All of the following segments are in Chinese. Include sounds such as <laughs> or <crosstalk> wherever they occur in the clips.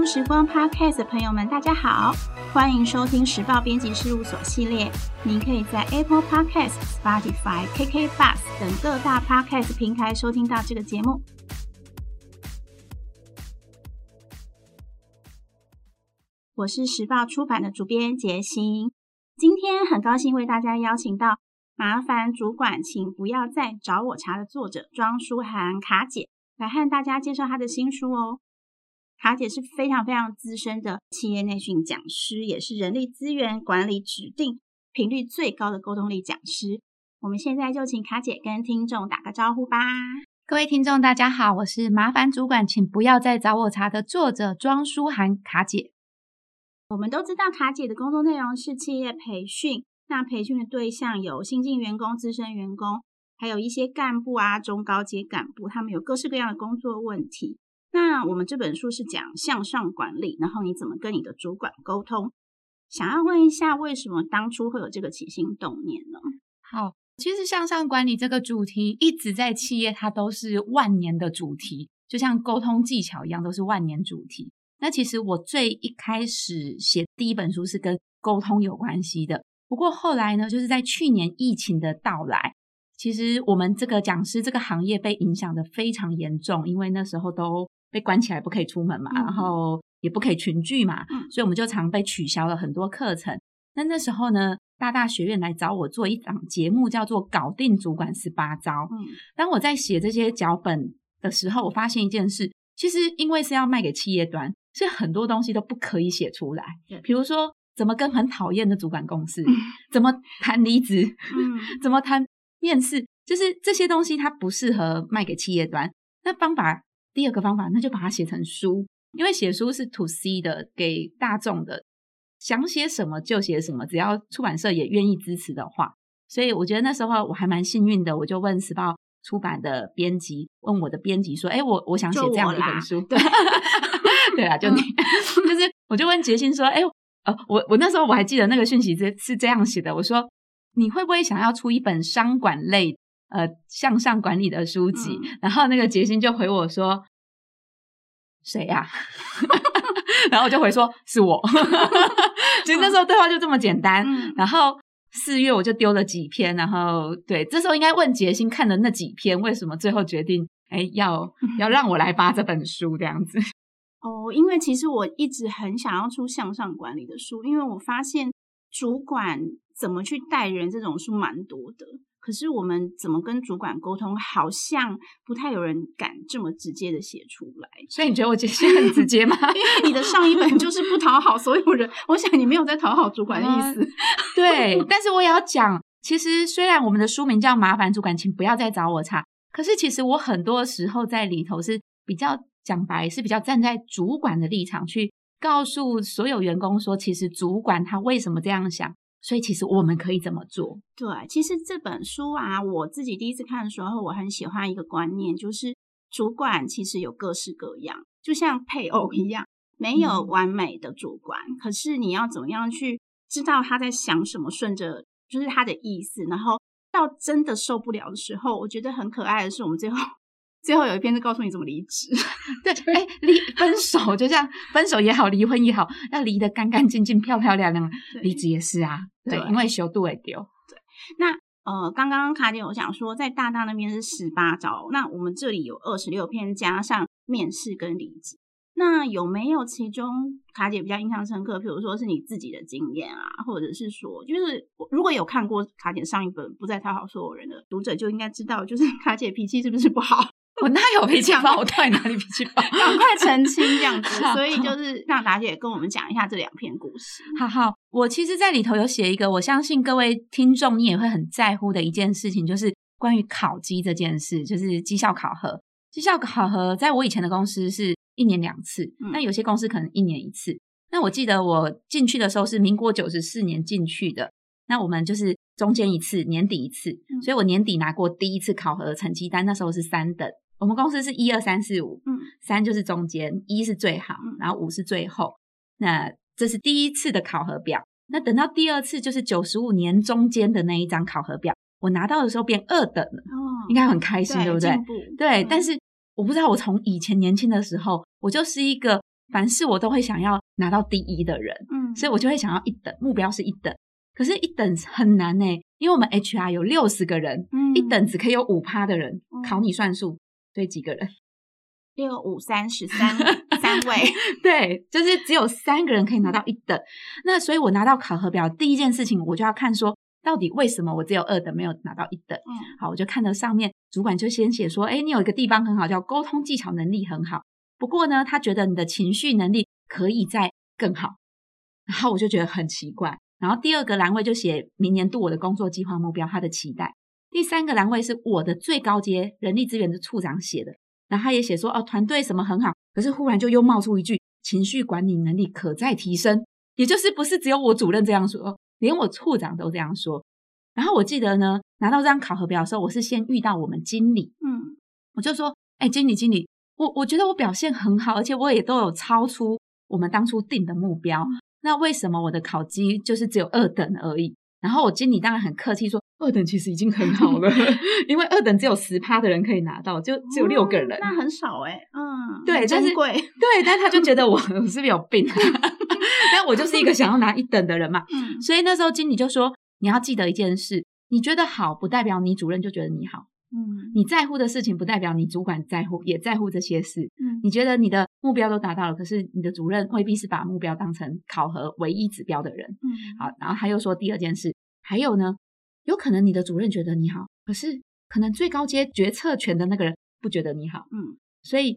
书时光 Podcast 的朋友们，大家好，欢迎收听时报编辑事务所系列。您可以在 Apple Podcast、Spotify、KK Bus 等各大 Podcast 平台收听到这个节目。我是时报出版的主编杰心，今天很高兴为大家邀请到麻烦主管，请不要再找我茬的作者庄书涵卡姐来和大家介绍她的新书哦。卡姐是非常非常资深的企业内训讲师，也是人力资源管理指定频率最高的沟通力讲师。我们现在就请卡姐跟听众打个招呼吧。各位听众，大家好，我是麻烦主管，请不要再找我茬的作者庄书涵卡姐。我们都知道卡姐的工作内容是企业培训，那培训的对象有新进员工、资深员工，还有一些干部啊、中高阶干部，他们有各式各样的工作问题。那我们这本书是讲向上管理，然后你怎么跟你的主管沟通？想要问一下，为什么当初会有这个起心动念呢？好，其实向上管理这个主题一直在企业，它都是万年的主题，就像沟通技巧一样，都是万年主题。那其实我最一开始写第一本书是跟沟通有关系的，不过后来呢，就是在去年疫情的到来，其实我们这个讲师这个行业被影响得非常严重，因为那时候都被关起来，不可以出门嘛，然后也不可以群聚嘛，所以我们就常被取消了很多课程。那那时候呢，大大学院来找我做一档节目，叫做《搞定主管十八招》。当我在写这些脚本的时候，我发现一件事，其实因为是要卖给企业端。所以很多东西都不可以写出来，比如说怎么跟很讨厌的主管共事，怎么谈离职，嗯、<laughs> 怎么谈面试，就是这些东西它不适合卖给企业端。那方法第二个方法，那就把它写成书，因为写书是 to C 的，给大众的，想写什么就写什么，只要出版社也愿意支持的话。所以我觉得那时候我还蛮幸运的，我就问时报出版的编辑，问我的编辑说：“哎，我我想写这样的一本书。”对。<laughs> 对啊，就你，嗯、就是我就问杰心说，哎，呃，我我那时候我还记得那个讯息是是这样写的，我说你会不会想要出一本商管类呃向上管理的书籍？嗯、然后那个杰心就回我说，谁呀？<laughs> 然后我就回说是我。<laughs> 其实那时候对话就这么简单。嗯、然后四月我就丢了几篇，然后对，这时候应该问杰心看的那几篇，为什么最后决定哎要 <laughs> 要让我来发这本书这样子？哦，因为其实我一直很想要出向上管理的书，因为我发现主管怎么去带人这种书蛮多的，可是我们怎么跟主管沟通，好像不太有人敢这么直接的写出来。所以你觉得我解释很直接吗？<laughs> 因为你的上一本就是不讨好所有人，<laughs> 我想你没有在讨好主管的意思。嗯、<laughs> 对，但是我也要讲，其实虽然我们的书名叫“麻烦主管，请不要再找我茬”，可是其实我很多时候在里头是比较。讲白是比较站在主管的立场去告诉所有员工说，其实主管他为什么这样想，所以其实我们可以怎么做？对，其实这本书啊，我自己第一次看的时候，我很喜欢一个观念，就是主管其实有各式各样，就像配偶一样，没有完美的主管，嗯、可是你要怎么样去知道他在想什么，顺着就是他的意思，然后到真的受不了的时候，我觉得很可爱的是，我们最后。最后有一篇是告诉你怎么离职，<laughs> 对，哎，离分手就这样，分手也好，离婚也好，要离得干干净净、漂漂亮亮。离职也是啊，对，因为修度会丢。对，那呃，刚刚卡姐有讲说，在大大那边是十八招，那我们这里有二十六篇，加上面试跟离职，那有没有其中卡姐比较印象深刻？比如说是你自己的经验啊，或者是说，就是如果有看过卡姐上一本《不再讨好所有人》的读者，就应该知道，就是卡姐脾气是不是不好？<laughs> 我哪有脾气暴？我到底哪里脾气暴？赶快澄清这样子。<laughs> 所以就是让达姐跟我们讲一下这两篇故事。好好，我其实，在里头有写一个，我相信各位听众你也会很在乎的一件事情，就是关于考绩这件事，就是绩效考核。绩效考核在我以前的公司是一年两次，那、嗯、有些公司可能一年一次。那我记得我进去的时候是民国九十四年进去的，那我们就是中间一次，年底一次，嗯、所以我年底拿过第一次考核的成绩单，那时候是三等。我们公司是一二三四五，嗯，三就是中间，一是最好，然后五是最后。那这是第一次的考核表。那等到第二次，就是九十五年中间的那一张考核表，我拿到的时候变二等了，哦，应该很开心，对，对不对？对，嗯，但是我不知道，我从以前年轻的时候，我就是一个凡事我都会想要拿到第一的人，嗯，所以我就会想要一等，目标是一等。可是，一等很难呢，因为我们 HR 有六十个人，嗯，一等只可以有五趴的人考你算术，对几个人？六五三十三 <laughs> 三位，对，就是只有三个人可以拿到一等。那所以我拿到考核表第一件事情，我就要看说，到底为什么我只有二等没有拿到一等？嗯，好，我就看到上面主管就先写说，哎，你有一个地方很好，叫沟通技巧能力很好。不过呢，他觉得你的情绪能力可以再更好。然后我就觉得很奇怪。然后第二个栏位就写明年度我的工作计划目标，他的期待。第三个栏位是我的最高阶人力资源的处长写的。然后他也写说，哦，团队什么很好，可是忽然就又冒出一句，情绪管理能力可再提升，也就是不是只有我主任这样说，连我处长都这样说。然后我记得呢，拿到这张考核表的时候，我是先遇到我们经理，嗯，我就说，哎，经理，经理，我我觉得我表现很好，而且我也都有超出我们当初定的目标，那为什么我的考绩就是只有二等而已？然后我经理当然很客气说，二等其实已经很好了，<laughs> 因为二等只有十趴的人可以拿到，就只有六个人，哦、那很少哎、欸，嗯，对，珍贵，对，但他就觉得我 <laughs> 我是不是有病？<laughs> 但我就是一个想要拿一等的人嘛，嗯，所以那时候经理就说，你要记得一件事，你觉得好，不代表你主任就觉得你好。嗯，你在乎的事情不代表你主管在乎，也在乎这些事。嗯，你觉得你的目标都达到了，可是你的主任未必是把目标当成考核唯一指标的人。嗯，好，然后他又说第二件事，还有呢，有可能你的主任觉得你好，可是可能最高阶决策权的那个人不觉得你好。嗯，所以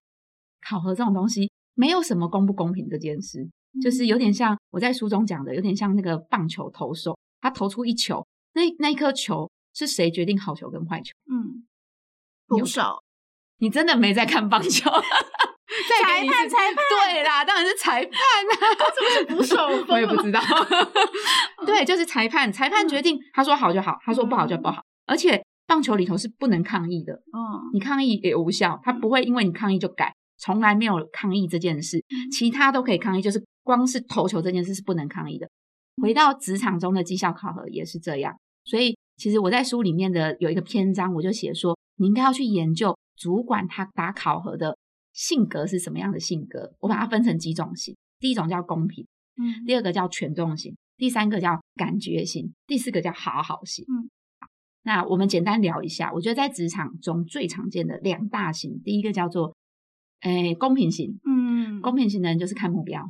考核这种东西没有什么公不公平这件事，就是有点像我在书中讲的，有点像那个棒球投手，他投出一球，那那一颗球。是谁决定好球跟坏球？嗯，捕手，你真的没在看棒球？<laughs> 裁判，裁判，对啦，当然是裁判啊！<laughs> 怎么是捕手？<laughs> 我也不知道。对，就是裁判，裁判决定，他说好就好，他说不好就不好。而且棒球里头是不能抗议的，嗯，你抗议也无效，他不会因为你抗议就改，从来没有抗议这件事，其他都可以抗议，就是光是投球这件事是不能抗议的。回到职场中的绩效考核也是这样，所以。其实我在书里面的有一个篇章，我就写说，你应该要去研究主管他打考核的性格是什么样的性格。我把它分成几种型，第一种叫公平，嗯，第二个叫权重型，第三个叫感觉型，第四个叫好好型。嗯，好，那我们简单聊一下，我觉得在职场中最常见的两大型，第一个叫做，诶，公平型，嗯，公平型的人就是看目标，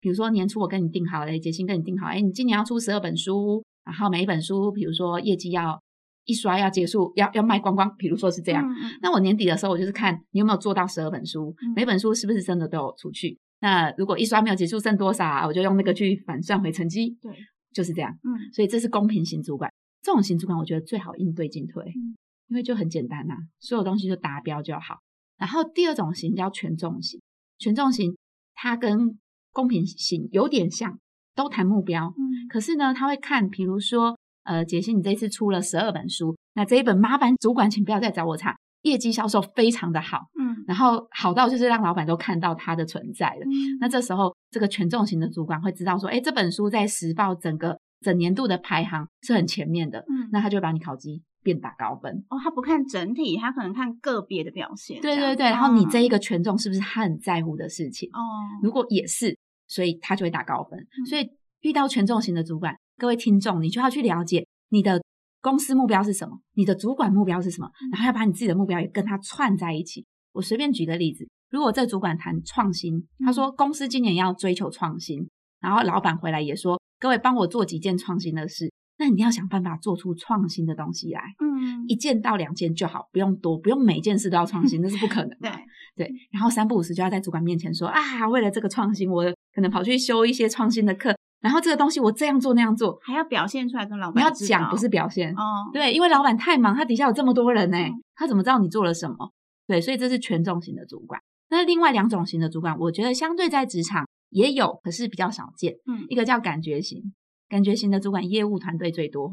比如说年初我跟你定好了，杰心跟你定好，诶，你今年要出十二本书。然后每一本书，比如说业绩要一刷要结束，要要卖光光，比如说是这样。嗯、那我年底的时候，我就是看你有没有做到十二本书，嗯、每本书是不是真的都有出去。那如果一刷没有结束，剩多少啊？我就用那个去反算回成绩。对，就是这样。嗯，所以这是公平型主管，这种型主管我觉得最好应对进退，嗯、因为就很简单呐、啊，所有东西就达标就好。然后第二种型叫权重型，权重型它跟公平型有点像。都谈目标，嗯，可是呢，他会看，比如说，呃，杰西，你这次出了十二本书，那这一本麻烦主管，请不要再找我查，业绩销售非常的好，嗯，然后好到就是让老板都看到它的存在了，嗯，那这时候这个权重型的主管会知道说，诶，这本书在时报整个整年度的排行是很前面的，嗯，那他就会把你考绩变打高分，哦，他不看整体，他可能看个别的表现，对对对，然后你这一个权重是不是他很在乎的事情？哦，如果也是。所以他就会打高分。嗯、所以遇到权重型的主管，各位听众，你就要去了解你的公司目标是什么，你的主管目标是什么，然后要把你自己的目标也跟他串在一起。我随便举个例子，如果这主管谈创新，他说公司今年要追求创新，然后老板回来也说，各位帮我做几件创新的事。那你要想办法做出创新的东西来，嗯，一件到两件就好，不用多，不用每件事都要创新，那是不可能的。<laughs> 对对，然后三不五时就要在主管面前说啊，为了这个创新，我可能跑去修一些创新的课，然后这个东西我这样做那样做，还要表现出来跟老板。你要讲不是表现哦，对，因为老板太忙，他底下有这么多人呢，他怎么知道你做了什么？对，所以这是权重型的主管。那另外两种型的主管，我觉得相对在职场也有，可是比较少见。嗯，一个叫感觉型。感觉型的主管业务团队最多，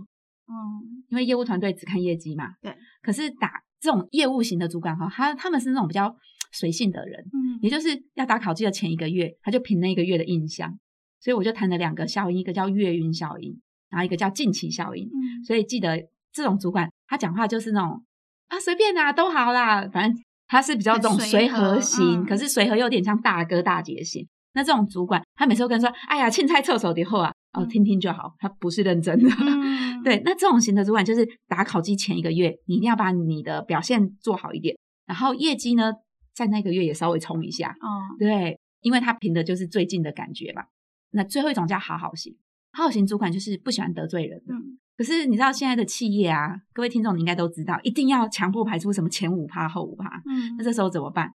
嗯，因为业务团队只看业绩嘛，对。可是打这种业务型的主管哈，他他们是那种比较随性的人，嗯，也就是要打考绩的前一个月，他就凭那一个月的印象，所以我就谈了两个效应，一个叫月晕效应，然后一个叫近期效应，嗯，所以记得这种主管他讲话就是那种啊随便啦都好啦，反正他是比较这种随和型，嗯，可是随和又有点像大哥大姐型，那这种主管，他每次都跟说：“哎呀，青菜厕所的后啊，哦，听听就好。”他不是认真的。嗯、<laughs> 对，那这种型的主管就是打考绩前一个月，你一定要把你的表现做好一点，然后业绩呢，在那个月也稍微冲一下。哦，对，因为他凭的就是最近的感觉嘛。那最后一种叫好好型，好好型主管就是不喜欢得罪人的。嗯、可是你知道现在的企业啊，各位听众你应该都知道，一定要强迫排出什么前五趴后五趴。嗯，那这时候怎么办？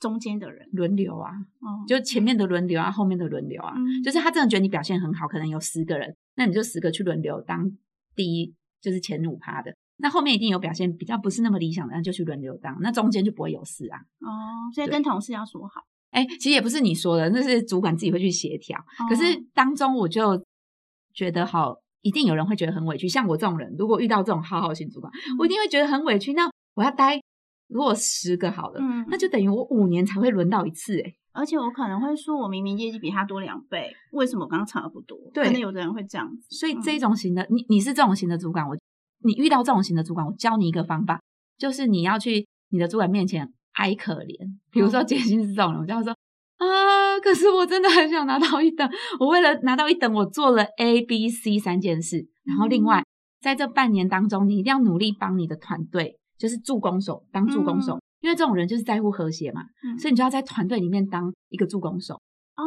中间的人轮流啊，哦、就前面的轮流啊，后面的轮流啊，嗯、就是他真的觉得你表现很好，可能有十个人，那你就十个去轮流当第一，就是前五趴的。那后面一定有表现比较不是那么理想的，那就去轮流当，那中间就不会有事啊。哦，所以跟同事要说好。哎，其实也不是你说的，那是主管自己会去协调。哦、可是当中我就觉得好，一定有人会觉得很委屈。像我这种人，如果遇到这种好好型主管，嗯、我一定会觉得很委屈。那我要待。如果十个好了，嗯，那就等于我五年才会轮到一次哎，而且我可能会说，我明明业绩比他多两倍，为什么我刚刚差的不多？对，可能有的人会这样子。所以这种型的，嗯、你你是这种型的主管，我你遇到这种型的主管，我教你一个方法，就是你要去你的主管面前哀可怜。比如说杰心是这种人，我就要说啊，可是我真的很想拿到一等，我为了拿到一等，我做了 A、B、C 三件事，然后另外、嗯、在这半年当中，你一定要努力帮你的团队。就是助攻手，当助攻手，嗯、因为这种人就是在乎和谐嘛，嗯、所以你就要在团队里面当一个助攻手。哦，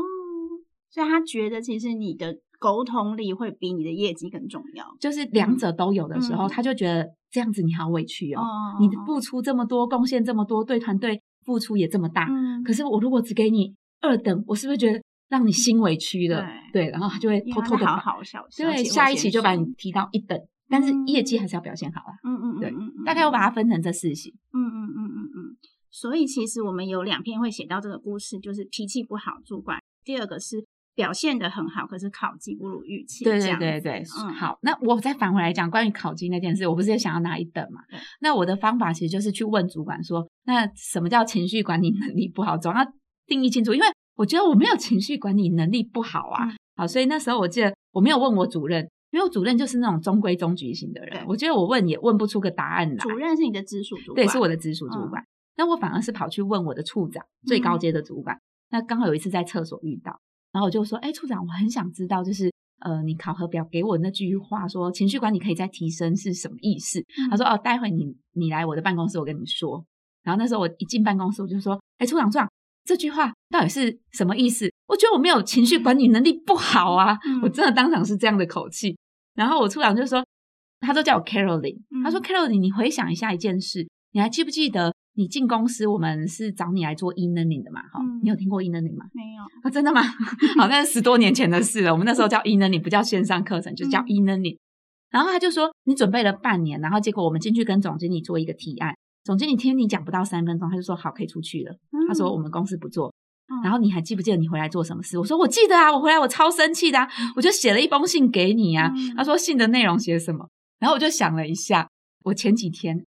所以他觉得其实你的沟通力会比你的业绩更重要，就是两者都有的时候，嗯、他就觉得这样子你好委屈哦，嗯、你付出这么多，贡献这么多，对团队付出也这么大，嗯、可是我如果只给你二等，我是不是觉得让你心委屈了？对，对，然后他就会偷偷的好好笑，对，下一期就把你提到一等。但是业绩还是要表现好啊。嗯嗯，对，嗯嗯，大概我把它分成这四型。嗯嗯嗯嗯嗯。所以其实我们有两篇会写到这个故事，就是脾气不好主管，第二个是表现的很好，可是考绩不如预期。对对对对，嗯。好，那我再返回来讲关于考绩那件事，我不是也想要拿一等嘛？那我的方法其实就是去问主管说，那什么叫情绪管理能力不好？总要定义清楚，因为我觉得我没有情绪管理能力不好啊。嗯、好，所以那时候我记得我没有问我主任。因为我主任就是那种中规中矩型的人，我觉得我问也问不出个答案来。主任是你的直属主管，对，是我的直属主管。那、嗯、我反而是跑去问我的处长，最高阶的主管。嗯、那刚好有一次在厕所遇到，然后我就说：“哎，处长，我很想知道，就是呃，你考核表给我那句话说情绪管理可以再提升是什么意思？”嗯、他说：“哦，待会你你来我的办公室，我跟你说。”然后那时候我一进办公室，我就说：“哎，处长，处长，这句话到底是什么意思？我觉得我没有情绪管理能力不好啊！嗯、我真的当场是这样的口气。”然后我处长就说，他都叫我 Caroline，嗯、他说 Caroline，你回想一下一件事，你还记不记得你进公司，我们是找你来做 e-learning 的嘛？哈、嗯，你有听过 e-learning 吗？没有啊，真的吗？<laughs> 好，那是十多年前的事了。我们那时候叫 <laughs> e-learning，不叫线上课程，就叫 e-learning。嗯、然后他就说，你准备了半年，然后结果我们进去跟总经理做一个提案，总经理听你讲不到三分钟，他就说好，可以出去了。嗯、他说我们公司不做。然后你还记不记得你回来做什么事？我说我记得啊，我回来我超生气的啊，我就写了一封信给你啊。他说信的内容写什么？然后我就想了一下，我前几天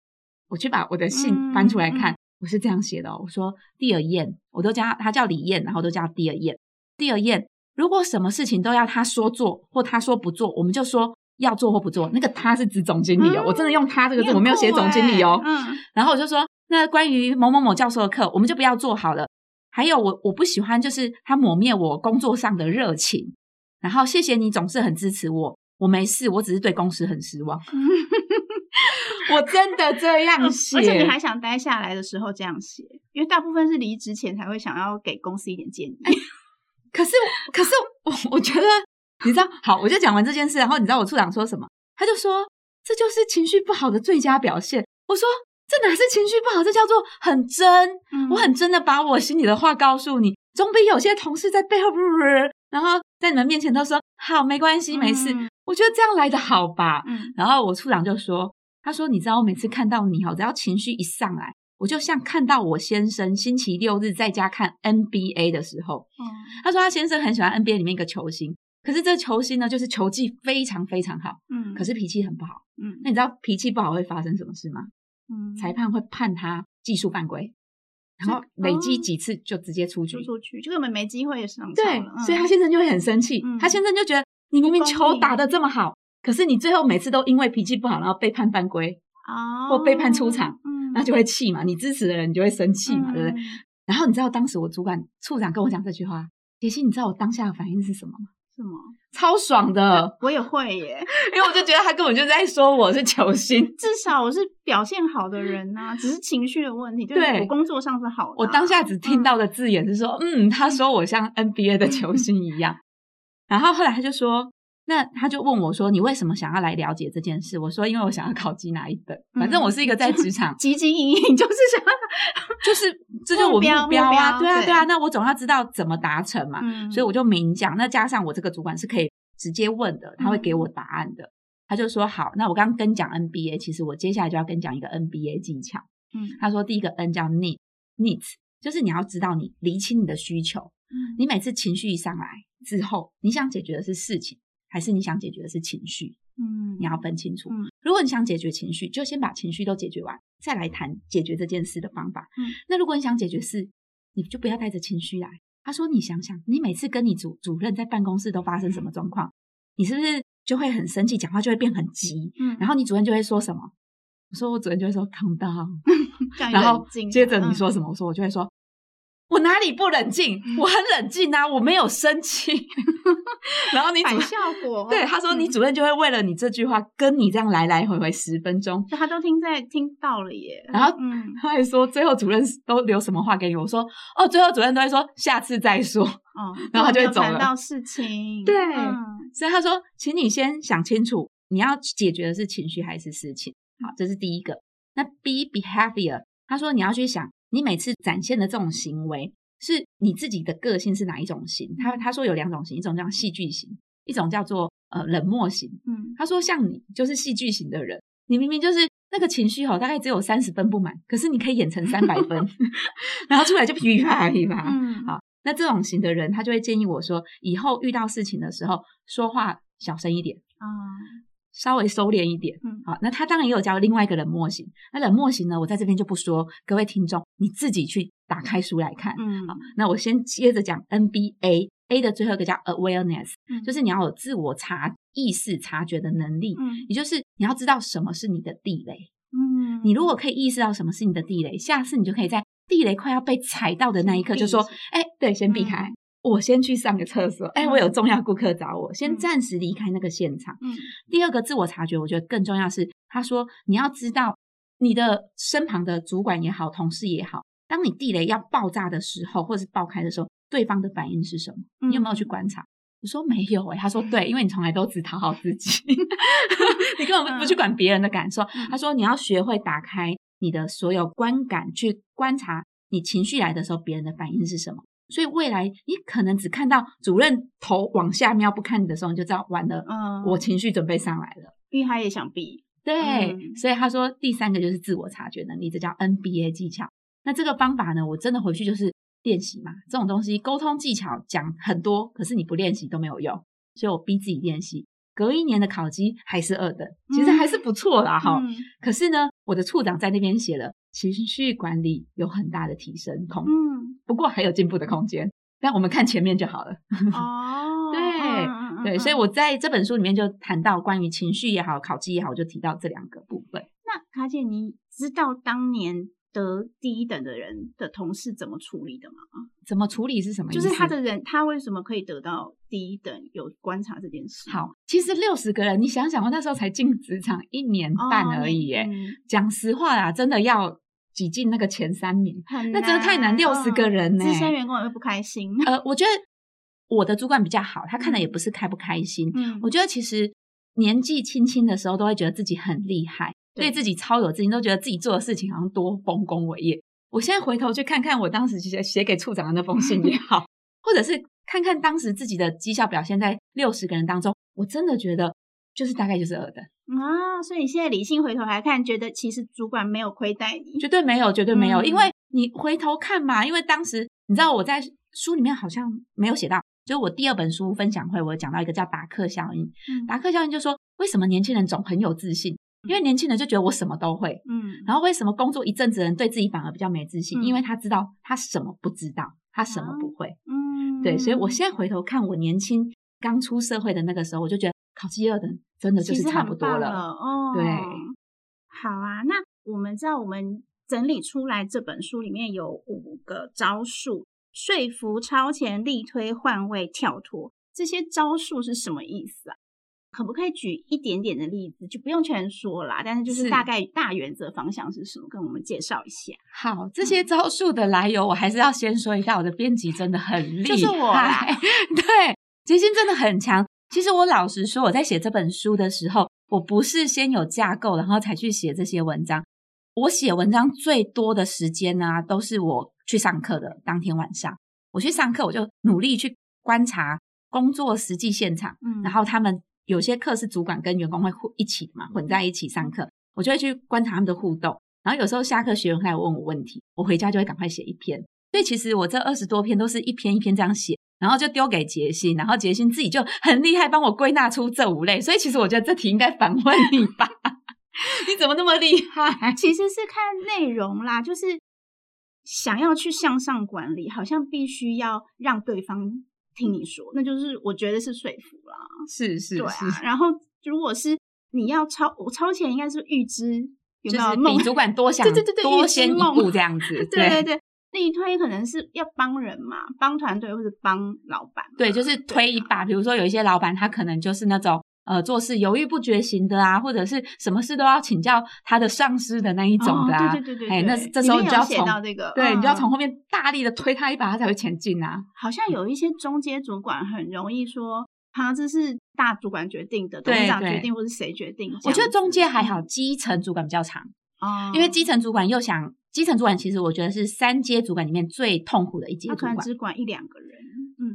我去把我的信翻出来看，我是这样写的哦。我说 Dear Yan，我都叫他，叫李燕，然后都叫 Dear Yan。Dear Yan，如果什么事情都要他说做或他说不做，我们就说要做或不做。那个他是指总经理哦，我真的用他这个字，我没有写总经理哦。嗯。然后我就说，那关于某某某教授的课，我们就不要做好了。还有我我不喜欢，就是他抹灭我工作上的热情。然后谢谢你总是很支持我，我没事，我只是对公司很失望。<laughs> 我真的这样写，而且你还想待下来的时候这样写，因为大部分是离职前才会想要给公司一点建议。哎、可是可是我我觉得你知道，好，我就讲完这件事，然后你知道我处长说什么？他就说这就是情绪不好的最佳表现。我说。这哪是情绪不好，这叫做很真。嗯、我很真的把我心里的话告诉你，总比有些同事在背后 <laughs> 然后在你们面前都说好没关系没事。嗯、我觉得这样来的好吧。嗯、然后我处长就说，他说你知道我每次看到你哈，只要情绪一上来，我就像看到我先生星期六日在家看 NBA 的时候。嗯、他说他先生很喜欢 NBA 里面一个球星，可是这球星呢就是球技非常非常好，嗯，可是脾气很不好，嗯，那你知道脾气不好会发生什么事吗？嗯，裁判会判他技术犯规，然后累积几次就直接出局，出去就根本没机会上场。对，所以他先生就会很生气。他先生就觉得你明明球打得这么好，可是你最后每次都因为脾气不好，然后被判犯规，或被判出场，嗯那就会气嘛。你支持的人你就会生气嘛，对不对？然后你知道当时我主管处长跟我讲这句话，杰西，你知道我当下的反应是什么吗？什么？超爽的，<laughs> 我也会耶，因为我就觉得他根本就在说我是球星，<laughs> 至少我是表现好的人呐、啊，只是情绪的问题。对，我工作上是好的、啊。我当下只听到的字眼是说，嗯，嗯，他说我像 NBA 的球星一样，<laughs> 然后后来他就说。那他就问我说：“你为什么想要来了解这件事？”我说：“因为我想要考级哪一本。反正我是一个在职场汲汲营营，就是想要，<laughs> 就是这就是我目标啊！对啊，对啊。那我总要知道怎么达成嘛，嗯、所以我就明讲。那加上我这个主管是可以直接问的，他会给我答案的。嗯、他就说：“好，那我刚刚跟讲 NBA，其实我接下来就要跟讲一个 NBA 技巧。嗯，他说第一个 N 叫 need，needs，就是你要知道你厘清你的需求。嗯，你每次情绪一上来之后，你想解决的是事情。”还是你想解决的是情绪，嗯，你要分清楚。嗯，如果你想解决情绪，就先把情绪都解决完，再来谈解决这件事的方法。嗯，那如果你想解决事，你就不要带着情绪来。他说：“你想想，你每次跟你主主任在办公室都发生什么状况？你是不是就会很生气，讲话就会变很急？嗯，然后你主任就会说什么？我说我主任就会说 calm down，<laughs> 然后接着你说什么？我说我就会说。”我哪里不冷静？我很冷静啊，我没有生气。<laughs> 然后你反效果，对他说，你主任就会为了你这句话跟你这样来来回回十分钟，他都听在听到了耶。然后他还说，最后主任都留什么话给你？我说哦，最后主任都会说下次再说。哦，然后他就会走了。谈到事情，对，所以他说，请你先想清楚，你要解决的是情绪还是事情？好，这是第一个。那 B behavior，他说你要去想。你每次展现的这种行为，是你自己的个性是哪一种型？他他说有两种型，一种叫戏剧型，一种叫做呃冷漠型。嗯，他说像你就是戏剧型的人，你明明就是那个情绪吼大概只有三十分不满，可是你可以演成三百分，<laughs> 然后出来就噼里啪啦。嗯，好，那这种型的人，他就会建议我说，以后遇到事情的时候，说话小声一点啊。嗯稍微收敛一点，嗯，好，那他当然也有教另外一个冷漠型。那冷漠型呢，我在这边就不说，各位听众你自己去打开书来看，嗯，好，那我先接着讲 NBA，A 的最后一个叫 awareness，嗯，就是你要有自我察意识察觉的能力，嗯，也就是你要知道什么是你的地雷，嗯，你如果可以意识到什么是你的地雷，下次你就可以在地雷快要被踩到的那一刻就说，哎，欸，对，先避开。嗯我先去上个厕所，哎，我有重要顾客找我，先暂时离开那个现场。嗯，第二个自我察觉，我觉得更重要是，他说你要知道你的身旁的主管也好，同事也好，当你地雷要爆炸的时候，或者是爆开的时候，对方的反应是什么？你有没有去观察？我说没有，哎，他说 <laughs> 对，因为你从来都只讨好自己，<laughs> 你根本不去管别人的感受。他说你要学会打开你的所有观感，去观察你情绪来的时候，别人的反应是什么。所以未来你可能只看到主任头往下瞄不看你的时候，你就知道完了，嗯，我情绪准备上来了，因为他也想避。对，嗯、所以他说第三个就是自我察觉能力，这叫 NBA 技巧。那这个方法呢，我真的回去就是练习嘛，这种东西沟通技巧讲很多，可是你不练习都没有用，所以我逼自己练习。隔一年的考绩还是二等，其实还是不错啦哈。嗯、可是呢，我的处长在那边写了情绪管理有很大的提升空，嗯，不过还有进步的空间。但我们看前面就好了。哦，<laughs> 对、嗯、对，所以我在这本书里面就谈到关于情绪也好，考绩也好，我就提到这两个部分。那卡姐，你知道当年？得第一等的人的同事怎么处理的吗？怎么处理是什么意思？就是他的人，他为什么可以得到第一等？有观察这件事。好，其实六十个人，你想想，我那时候才进职场一年半而已，耶。讲、哦嗯、实话啊，真的要挤进那个前三名，那真的太难。六十个人呢，资深员工也会不开心。呃，我觉得我的主管比较好，他看的也不是开不开心。嗯，我觉得其实年纪轻轻的时候，都会觉得自己很厉害。对自己超有自信，都觉得自己做的事情好像多丰功伟业。我现在回头去看看我当时写写给处长的那封信也好，<laughs> 或者是看看当时自己的绩效表现，在六十个人当中，我真的觉得就是大概就是二等啊。所以你现在理性回头来看，觉得其实主管没有亏待你，绝对没有，绝对没有。嗯、因为你回头看嘛，因为当时你知道我在书里面好像没有写到，就是我第二本书分享会，我有讲到一个叫达克效应。嗯、达克效应就说，为什么年轻人总很有自信？因为年轻人就觉得我什么都会，嗯，然后为什么工作一阵子的人对自己反而比较没自信？嗯、因为他知道他什么不知道，他什么不会，嗯，对，所以我现在回头看我年轻刚出社会的那个时候，我就觉得考七二等真的就是差不多了，了哦。对，好啊，那我们知道我们整理出来这本书里面有五个招数，说服、超前、力推、换位、跳脱，这些招数是什么意思啊？可不可以举一点点的例子？就不用全说啦，但是就是大概大原则方向是什么？跟我们介绍一下。好，这些招数的来由，我还是要先说一下。我的编辑真的很厉害，就是我啦，<laughs> 对，杰心真的很强。其实我老实说，我在写这本书的时候，我不是先有架构，然后才去写这些文章。我写文章最多的时间呢、啊，都是我去上课的当天晚上。我去上课，我就努力去观察工作实际现场，嗯，然后他们。有些课是主管跟员工会混一起嘛，混在一起上课，我就会去观察他们的互动。然后有时候下课学员会来问我问题，我回家就会赶快写一篇。所以其实我这二十多篇都是一篇一篇这样写，然后就丢给杰心，然后杰心自己就很厉害，帮我归纳出这五类。所以其实我觉得这题应该反问你吧？<laughs> 你怎么那么厉害？其实是看内容啦，就是想要去向上管理，好像必须要让对方。听你说，那就是我觉得是说服啦，是是，对啊。然后如果是你要超我超前，应该是预知有没有就是比主管多 <laughs> 想，对对对对，多先一步这样子。<laughs> 对对对，力推可能是要帮人嘛，帮团队或者帮老板。对，就是推一把。比如说有一些老板，他可能就是那种。呃，做事犹豫不决型的啊，或者是什么事都要请教他的上司的那一种的啊，哦、对对对对，哎，那这时候你就要从这个，对，嗯、你就要从后面大力的推他一把，他才会前进啊。好像有一些中阶主管很容易说，他这是大主管决定的，董事长决定，或是谁决定？我觉得中间还好，基层主管比较长哦，因为基层主管又想，基层主管其实我觉得是三阶主管里面最痛苦的一阶主管，他可能只管一两个人。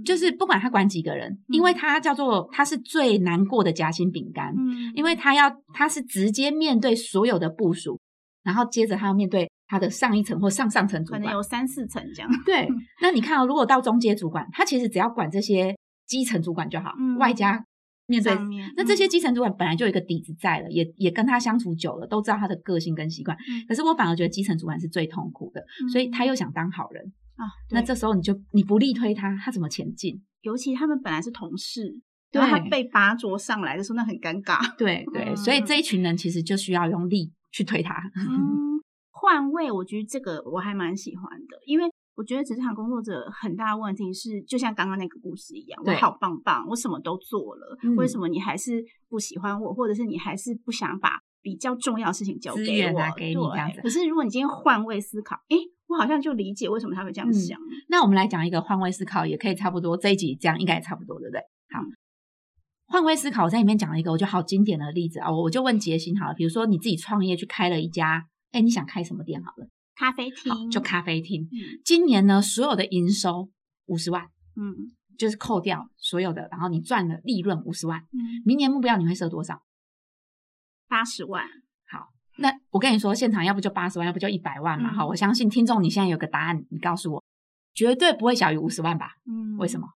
就是不管他管几个人，嗯、因为他叫做他是最难过的夹心饼干，嗯，因为他要他是直接面对所有的部署，然后接着他要面对他的上一层或上上层主管，可能有三四层这样。对，<laughs> 嗯、那你看哦，如果到中阶主管，他其实只要管这些基层主管就好，嗯、外加面对面那这些基层主管本来就有一个底子在了，也也跟他相处久了，都知道他的个性跟习惯。嗯、可是我反而觉得基层主管是最痛苦的，嗯、所以他又想当好人。啊，那这时候你就你不力推他，他怎么前进？尤其他们本来是同事，对，他被拔擢上来的时候，那很尴尬。对对，<laughs> 嗯、所以这一群人其实就需要用力去推他。嗯，换位，我觉得这个我还蛮喜欢的，因为我觉得职场工作者很大的问题是，就像刚刚那个故事一样，我好棒棒，我什么都做了，嗯、为什么你还是不喜欢我，或者是你还是不想把比较重要的事情交给我？给你这样子。对。可是如果你今天换位思考，诶我好像就理解为什么他会这样想。嗯、那我们来讲一个换位思考，也可以差不多。这一集这样应该也差不多，对不对？好，换位思考，我在里面讲了一个我觉得好经典的例子啊。我我就问杰心好了，比如说你自己创业去开了一家，哎，你想开什么店好了？咖啡厅，就咖啡厅。嗯、今年呢，所有的营收五十万，嗯，就是扣掉所有的，然后你赚了利润五十万。嗯，明年目标你会设多少？八十万。那我跟你说，现场要不就八十万，要不就一百万嘛。好、嗯，我相信听众你现在有个答案，你告诉我，绝对不会小于五十万吧？嗯，为什么？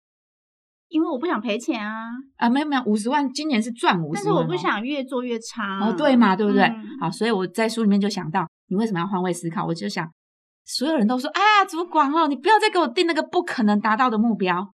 因为我不想赔钱啊。啊，没有没有，五十万今年是赚五十万，但是我不想越做越差。哦，对嘛，对不对？嗯、好，所以我在书里面就想到，你为什么要换位思考？我就想，所有人都说，啊，主管哦，你不要再给我定那个不可能达到的目标。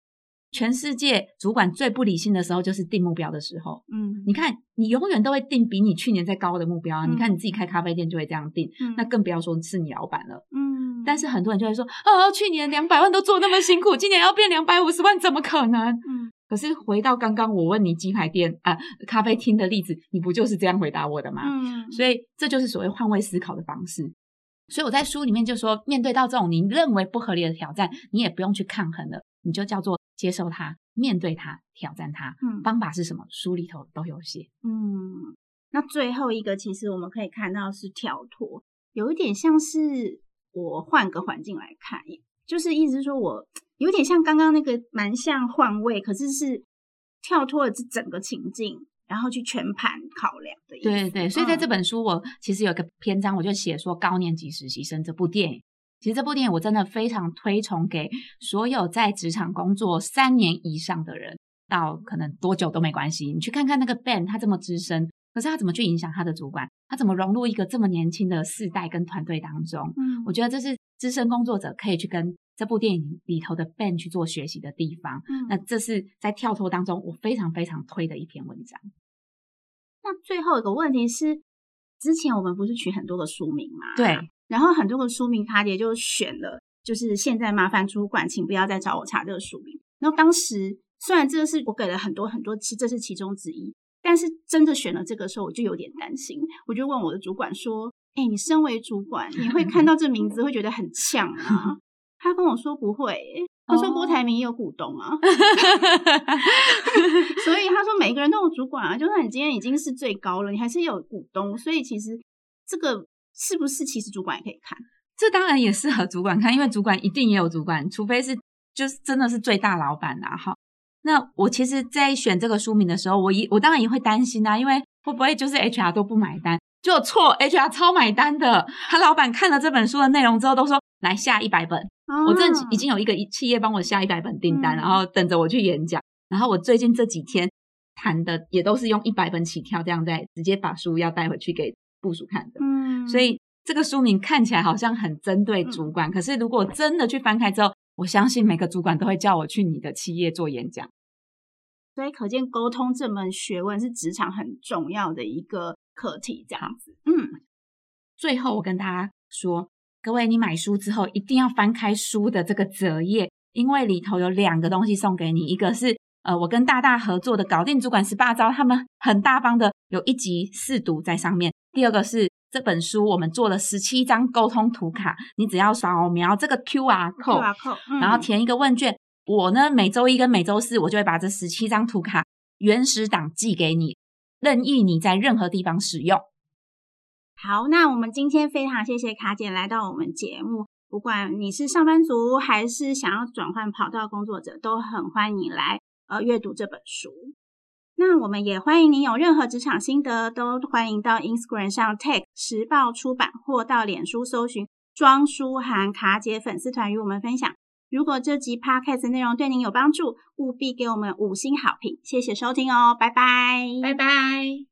全世界主管最不理性的时候就是定目标的时候。嗯，你看，你永远都会定比你去年再高的目标啊。嗯、你看你自己开咖啡店就会这样定，嗯、那更不要说是你老板了。嗯，但是很多人就会说，哦，去年两百万都做那么辛苦，今年要变两百五十万，怎么可能？嗯，可是回到刚刚我问你鸡排店啊、咖啡厅的例子，你不就是这样回答我的吗？嗯，所以这就是所谓换位思考的方式。所以我在书里面就说，面对到这种你认为不合理的挑战，你也不用去抗衡了，你就叫做。接受它，面对它，挑战它。嗯，方法是什么？书里头都有写。嗯，那最后一个，其实我们可以看到是跳脱，有一点像是我换个环境来看，就是意思是说我有点像刚刚那个蛮像换位，可是是跳脱了这整个情境，然后去全盘考量的意思。对对对，所以在这本书，我其实有一个篇章，我就写说高年级实习生这部电影。其实这部电影我真的非常推崇给所有在职场工作三年以上的人，到可能多久都没关系。你去看看那个 Ben，他这么资深，可是他怎么去影响他的主管？他怎么融入一个这么年轻的世代跟团队当中？嗯，我觉得这是资深工作者可以去跟这部电影里头的 Ben 去做学习的地方。嗯，那这是在跳脱当中我非常非常推的一篇文章。那最后一个问题是，之前我们不是取很多个书名吗？对。然后很多个书名，他也就选了就是现在麻烦主管，请不要再找我查这个书名。然后当时虽然这个是我给了很多很多，其实这是其中之一，但是真的选了这个时候，我就有点担心，我就问我的主管说：“哎、欸，你身为主管，你会看 <laughs> 到这名字会觉得很呛吗？” <laughs> 他跟我说不会，他说郭台铭也有股东啊，<laughs> 所以他说每个人都有主管啊，就算你今天已经是最高了，你还是有股东，所以其实这个是不是其实主管也可以看？这当然也适合主管看，因为主管一定也有主管，除非是就是真的是最大老板啊。哈，那我其实，在选这个书名的时候，我一我当然也会担心啊，因为会不会就是 HR 都不买单？就错，HR 超买单的，他老板看了这本书的内容之后，都说来下一百本。我这已经有一个企业帮我下一百本订单，嗯，然后等着我去演讲。然后我最近这几天谈的也都是用一百本起跳，这样在直接把书要带回去给部署看的。嗯，所以这个书名看起来好像很针对主管，嗯，可是如果真的去翻开之后，我相信每个主管都会叫我去你的企业做演讲。所以可见沟通这门学问是职场很重要的一个课题，这样子。嗯，最后我跟大家说。各位，你买书之后一定要翻开书的这个折页，因为里头有两个东西送给你，一个是呃我跟大大合作的搞定主管十八招，他们很大方的有一集试读在上面；第二个是这本书我们做了十七张沟通图卡，你只要扫描这个 QR code，嗯，然后填一个问卷，我呢每周一跟每周四我就会把这十七张图卡原始档寄给你，任意你在任何地方使用。好，那我们今天非常谢谢卡姐来到我们节目。不管你是上班族还是想要转换跑道工作者，都很欢迎来呃阅读这本书。那我们也欢迎您有任何职场心得，都欢迎到 Instagram 上 tag《时报出版》或到脸书搜寻“庄书涵卡姐粉丝团”与我们分享。如果这集 podcast 内容对您有帮助，务必给我们五星好评，谢谢收听哦，拜拜，拜拜。